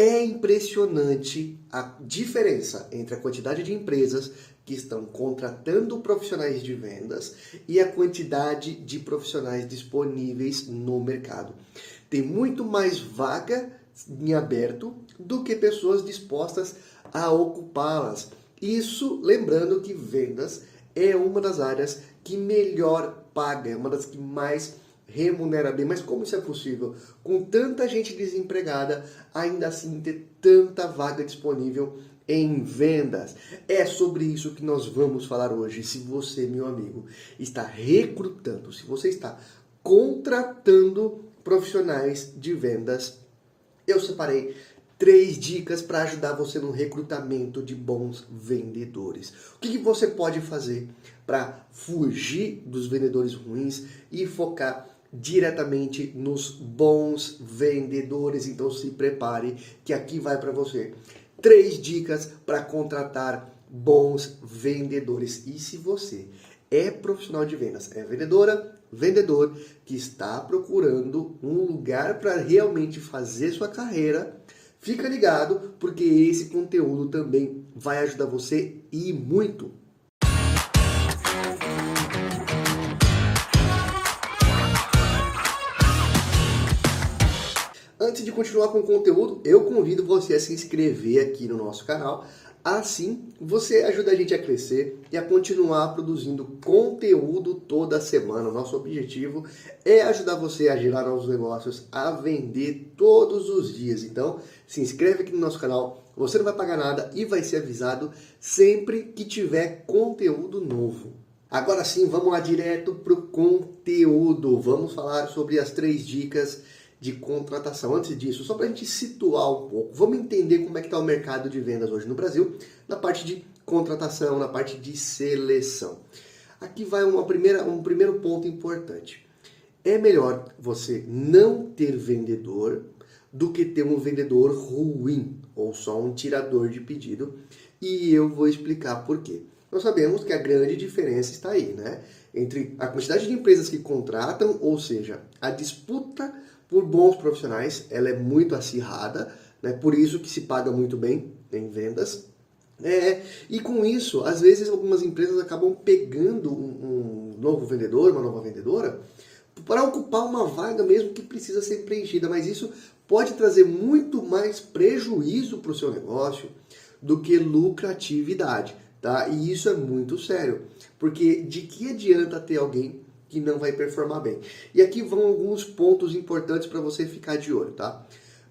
É impressionante a diferença entre a quantidade de empresas que estão contratando profissionais de vendas e a quantidade de profissionais disponíveis no mercado. Tem muito mais vaga em aberto do que pessoas dispostas a ocupá-las. Isso lembrando que vendas é uma das áreas que melhor paga, é uma das que mais remunera bem. Mas como isso é possível? Com tanta gente desempregada, ainda assim ter tanta vaga disponível em vendas. É sobre isso que nós vamos falar hoje. Se você, meu amigo, está recrutando, se você está contratando profissionais de vendas, eu separei três dicas para ajudar você no recrutamento de bons vendedores. O que, que você pode fazer para fugir dos vendedores ruins e focar diretamente nos bons vendedores? Então se prepare que aqui vai para você três dicas para contratar bons vendedores. E se você é profissional de vendas, é vendedora, vendedor que está procurando um lugar para realmente fazer sua carreira, fica ligado porque esse conteúdo também vai ajudar você e muito. Antes de continuar com o conteúdo, eu convido você a se inscrever aqui no nosso canal. Assim, você ajuda a gente a crescer e a continuar produzindo conteúdo toda semana. Nosso objetivo é ajudar você a gerar novos negócios, a vender todos os dias. Então, se inscreve aqui no nosso canal. Você não vai pagar nada e vai ser avisado sempre que tiver conteúdo novo. Agora sim, vamos lá direto para o conteúdo. Vamos falar sobre as três dicas de contratação. Antes disso, só para a gente situar um pouco, vamos entender como é que está o mercado de vendas hoje no Brasil, na parte de contratação, na parte de seleção. Aqui vai uma primeira, um primeiro ponto importante. É melhor você não ter vendedor do que ter um vendedor ruim ou só um tirador de pedido. E eu vou explicar por quê. Nós sabemos que a grande diferença está aí, né? Entre a quantidade de empresas que contratam, ou seja, a disputa por bons profissionais, ela é muito acirrada, né? por isso que se paga muito bem em vendas. É, e com isso, às vezes algumas empresas acabam pegando um, um novo vendedor, uma nova vendedora, para ocupar uma vaga mesmo que precisa ser preenchida, mas isso pode trazer muito mais prejuízo para o seu negócio do que lucratividade, tá? E isso é muito sério, porque de que adianta ter alguém que não vai performar bem. E aqui vão alguns pontos importantes para você ficar de olho, tá?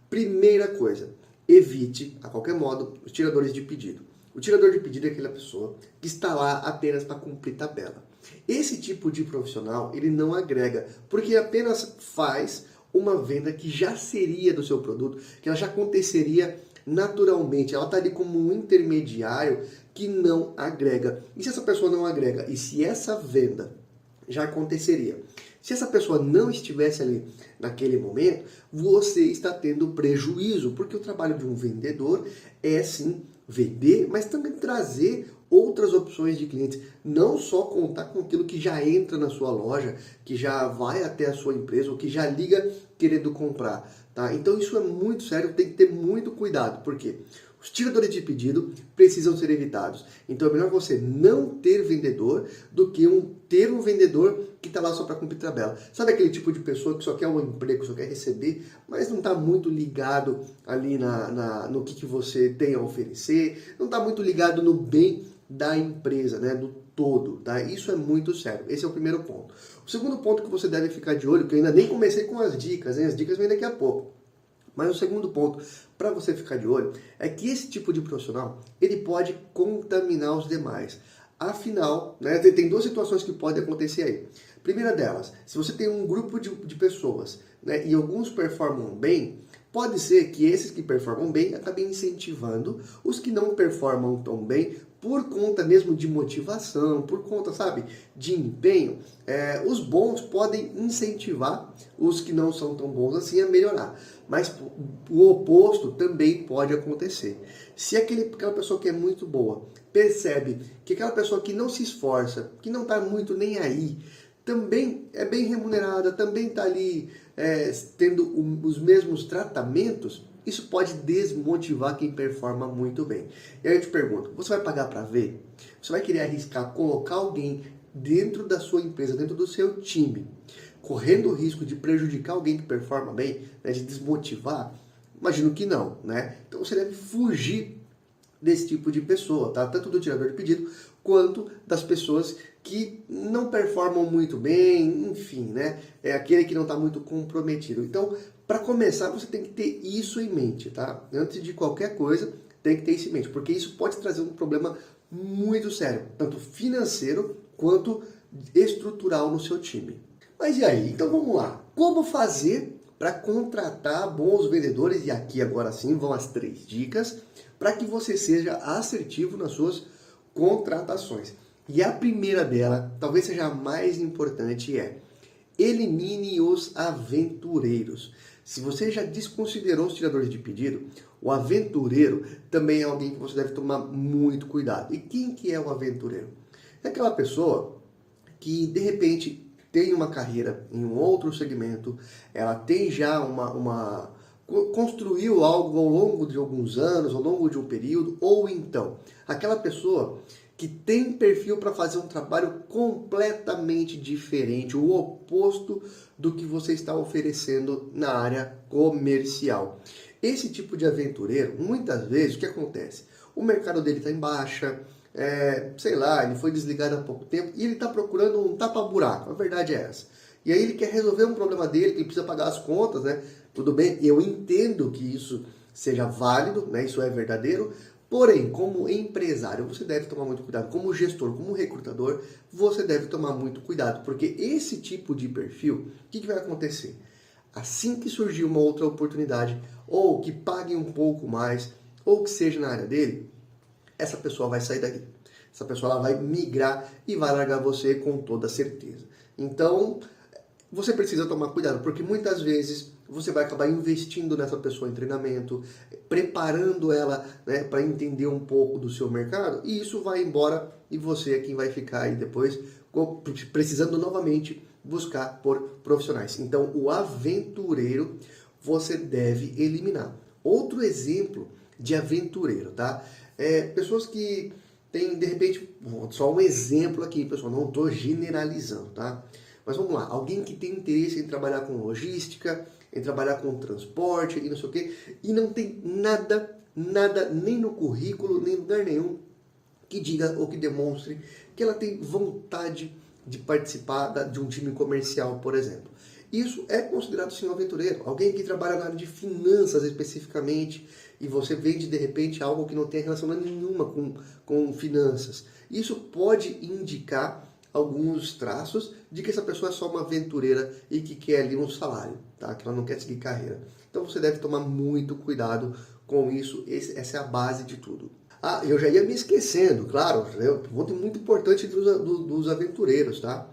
Primeira coisa, evite, a qualquer modo, os tiradores de pedido. O tirador de pedido é aquela pessoa que está lá apenas para cumprir tabela. Esse tipo de profissional, ele não agrega, porque apenas faz uma venda que já seria do seu produto, que ela já aconteceria naturalmente. Ela está ali como um intermediário que não agrega. E se essa pessoa não agrega? E se essa venda já aconteceria. Se essa pessoa não estivesse ali naquele momento, você está tendo prejuízo, porque o trabalho de um vendedor é sim vender, mas também trazer outras opções de clientes, não só contar com aquilo que já entra na sua loja, que já vai até a sua empresa, ou que já liga querendo comprar, tá? Então isso é muito sério, tem que ter muito cuidado, porque os tiradores de pedido precisam ser evitados. Então é melhor você não ter vendedor do que um, ter um vendedor que está lá só para cumprir tabela. Sabe aquele tipo de pessoa que só quer um emprego, só quer receber, mas não está muito ligado ali na, na, no que, que você tem a oferecer, não está muito ligado no bem da empresa, né, do todo, tá? Isso é muito sério. Esse é o primeiro ponto. O segundo ponto que você deve ficar de olho, que eu ainda nem comecei com as dicas, hein? as dicas vêm daqui a pouco. Mas o segundo ponto para você ficar de olho é que esse tipo de profissional ele pode contaminar os demais. Afinal, né, tem duas situações que podem acontecer aí. Primeira delas, se você tem um grupo de, de pessoas né, e alguns performam bem, pode ser que esses que performam bem acabem incentivando os que não performam tão bem por conta mesmo de motivação, por conta, sabe, de empenho, é, os bons podem incentivar os que não são tão bons assim a melhorar. Mas o oposto também pode acontecer. Se aquele, aquela pessoa que é muito boa percebe que aquela pessoa que não se esforça, que não está muito nem aí, também é bem remunerada, também está ali é, tendo os mesmos tratamentos, isso pode desmotivar quem performa muito bem. E aí eu te pergunto, você vai pagar para ver? Você vai querer arriscar colocar alguém dentro da sua empresa, dentro do seu time, correndo o risco de prejudicar alguém que performa bem, né, de desmotivar? Imagino que não, né? Então você deve fugir desse tipo de pessoa, tá? Tanto do tirador de pedido quanto das pessoas que não performam muito bem, enfim, né? É aquele que não está muito comprometido. Então, para começar, você tem que ter isso em mente, tá? Antes de qualquer coisa, tem que ter isso em mente, porque isso pode trazer um problema muito sério, tanto financeiro quanto estrutural no seu time. Mas e aí? Então vamos lá. Como fazer para contratar bons vendedores? E aqui agora sim vão as três dicas para que você seja assertivo nas suas contratações. E a primeira dela, talvez seja a mais importante, é elimine os aventureiros. Se você já desconsiderou os tiradores de pedido, o aventureiro também é alguém que você deve tomar muito cuidado. E quem que é o aventureiro? É aquela pessoa que de repente tem uma carreira em um outro segmento, ela tem já uma, uma construiu algo ao longo de alguns anos, ao longo de um período, ou então aquela pessoa que tem perfil para fazer um trabalho completamente diferente, o oposto do que você está oferecendo na área comercial. Esse tipo de aventureiro, muitas vezes, o que acontece? O mercado dele está em baixa, é, sei lá, ele foi desligado há pouco tempo e ele está procurando um tapa-buraco. A verdade é essa. E aí ele quer resolver um problema dele, que ele precisa pagar as contas, né? Tudo bem, eu entendo que isso seja válido, né? Isso é verdadeiro, Porém, como empresário, você deve tomar muito cuidado. Como gestor, como recrutador, você deve tomar muito cuidado, porque esse tipo de perfil, o que, que vai acontecer? Assim que surgir uma outra oportunidade, ou que pague um pouco mais, ou que seja na área dele, essa pessoa vai sair daqui. Essa pessoa ela vai migrar e vai largar você com toda certeza. Então, você precisa tomar cuidado, porque muitas vezes você vai acabar investindo nessa pessoa em treinamento, preparando ela né, para entender um pouco do seu mercado, e isso vai embora e você é quem vai ficar aí depois precisando novamente buscar por profissionais. Então, o aventureiro você deve eliminar. Outro exemplo de aventureiro, tá? É, pessoas que têm, de repente, só um exemplo aqui, pessoal, não estou generalizando, tá? Mas vamos lá, alguém que tem interesse em trabalhar com logística, em trabalhar com transporte e não sei o quê, e não tem nada, nada, nem no currículo, nem em lugar nenhum, que diga ou que demonstre que ela tem vontade de participar de um time comercial, por exemplo. Isso é considerado sim um aventureiro. Alguém que trabalha na área de finanças especificamente e você vende de repente algo que não tem relação nenhuma com, com finanças. Isso pode indicar alguns traços de que essa pessoa é só uma aventureira e que quer ali um salário, tá? que ela não quer seguir carreira. Então você deve tomar muito cuidado com isso, Esse, essa é a base de tudo. Ah, eu já ia me esquecendo, claro, um ponto muito importante dos, dos aventureiros, tá?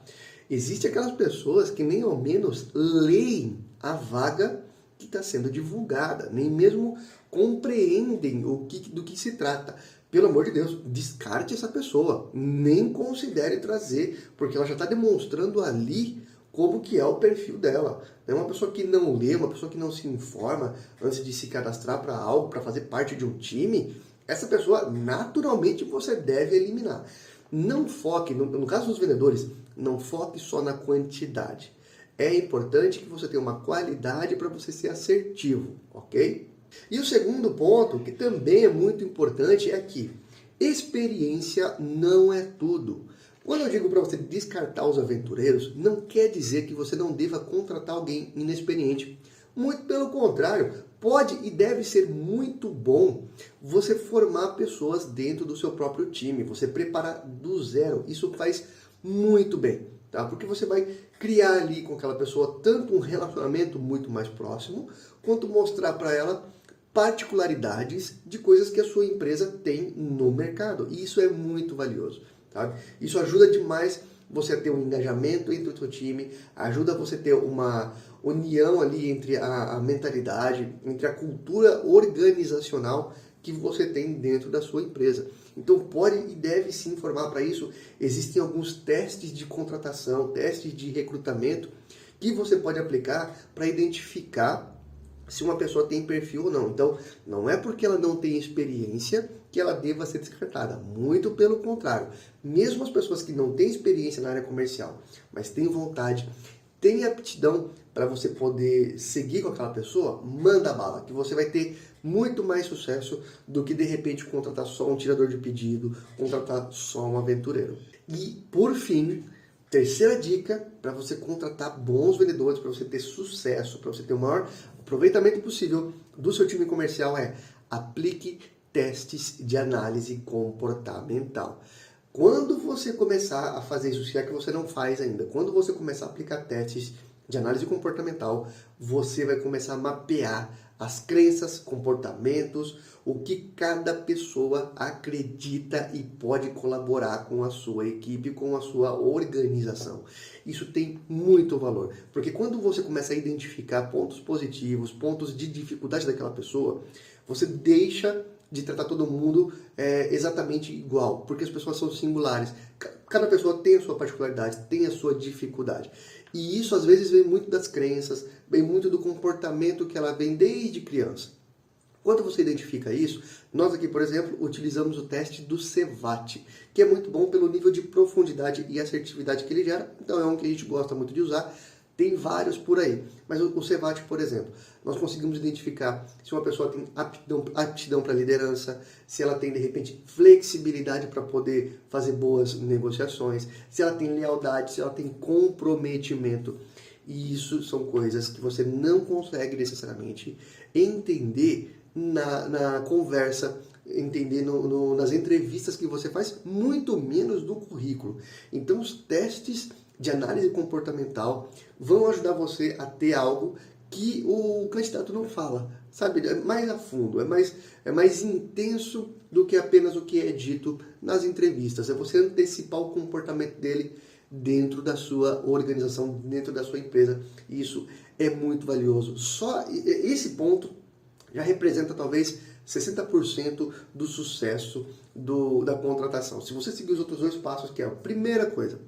Existem aquelas pessoas que nem ao menos leem a vaga que está sendo divulgada, nem mesmo compreendem o que, do que se trata pelo amor de Deus, descarte essa pessoa. Nem considere trazer, porque ela já está demonstrando ali como que é o perfil dela. É uma pessoa que não lê, uma pessoa que não se informa antes de se cadastrar para algo, para fazer parte de um time, essa pessoa naturalmente você deve eliminar. Não foque, no, no caso dos vendedores, não foque só na quantidade. É importante que você tenha uma qualidade para você ser assertivo, ok? E o segundo ponto, que também é muito importante, é que experiência não é tudo. Quando eu digo para você descartar os aventureiros, não quer dizer que você não deva contratar alguém inexperiente. Muito pelo contrário, pode e deve ser muito bom você formar pessoas dentro do seu próprio time, você preparar do zero. Isso faz muito bem, tá? Porque você vai criar ali com aquela pessoa tanto um relacionamento muito mais próximo, quanto mostrar para ela particularidades de coisas que a sua empresa tem no mercado. E isso é muito valioso. Tá? Isso ajuda demais você a ter um engajamento entre o seu time, ajuda você a ter uma união ali entre a, a mentalidade, entre a cultura organizacional que você tem dentro da sua empresa. Então pode e deve se informar para isso. Existem alguns testes de contratação, testes de recrutamento que você pode aplicar para identificar se uma pessoa tem perfil ou não. Então, não é porque ela não tem experiência que ela deva ser descartada. Muito pelo contrário. Mesmo as pessoas que não têm experiência na área comercial, mas têm vontade, têm aptidão para você poder seguir com aquela pessoa, manda bala, que você vai ter muito mais sucesso do que de repente contratar só um tirador de pedido, contratar só um aventureiro. E por fim, terceira dica para você contratar bons vendedores, para você ter sucesso, para você ter o maior aproveitamento possível do seu time comercial é aplique testes de análise comportamental. Quando você começar a fazer isso, se é que você não faz ainda, quando você começar a aplicar testes de análise comportamental, você vai começar a mapear as crenças, comportamentos, o que cada pessoa acredita e pode colaborar com a sua equipe, com a sua organização. Isso tem muito valor, porque quando você começa a identificar pontos positivos, pontos de dificuldade daquela pessoa, você deixa de tratar todo mundo é, exatamente igual, porque as pessoas são singulares. Cada pessoa tem a sua particularidade, tem a sua dificuldade. E isso às vezes vem muito das crenças, vem muito do comportamento que ela vem desde criança. Quando você identifica isso, nós aqui, por exemplo, utilizamos o teste do CEVAT, que é muito bom pelo nível de profundidade e assertividade que ele gera, então é um que a gente gosta muito de usar tem vários por aí. Mas o, CEVAT, por exemplo, nós conseguimos identificar se uma pessoa tem aptidão, aptidão para liderança, se ela tem, de repente, flexibilidade para poder fazer boas negociações, se ela tem lealdade, se ela tem comprometimento. E isso são coisas que você não consegue necessariamente entender na, na conversa, entender no, no, nas entrevistas que você faz, muito menos no currículo. Então, os testes de análise comportamental vão ajudar você a ter algo que o candidato não fala, sabe? É mais a fundo, é mais, é mais intenso do que apenas o que é dito nas entrevistas. É você antecipar o comportamento dele dentro da sua organização, dentro da sua empresa. Isso é muito valioso. Só esse ponto já representa talvez 60% do sucesso do, da contratação. Se você seguir os outros dois passos, que é a primeira coisa,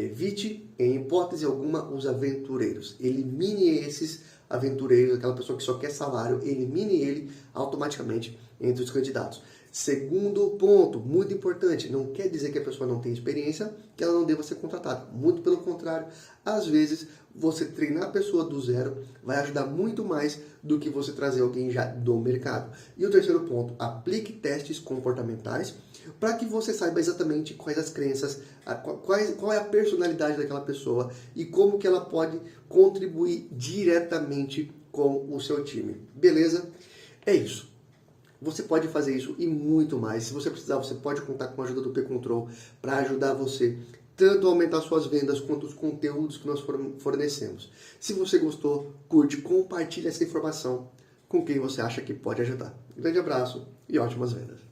Evite, em hipótese alguma, os aventureiros. Elimine esses aventureiros, aquela pessoa que só quer salário, elimine ele automaticamente entre os candidatos. Segundo ponto, muito importante, não quer dizer que a pessoa não tem experiência, que ela não deva ser contratada. Muito pelo contrário, às vezes você treinar a pessoa do zero vai ajudar muito mais do que você trazer alguém já do mercado. E o terceiro ponto, aplique testes comportamentais para que você saiba exatamente quais as crenças, quais, qual é a personalidade daquela pessoa e como que ela pode contribuir diretamente com o seu time. Beleza? É isso. Você pode fazer isso e muito mais. Se você precisar, você pode contar com a ajuda do P-Control para ajudar você tanto aumentar suas vendas quanto os conteúdos que nós fornecemos. Se você gostou, curte, compartilhe essa informação com quem você acha que pode ajudar. Um grande abraço e ótimas vendas.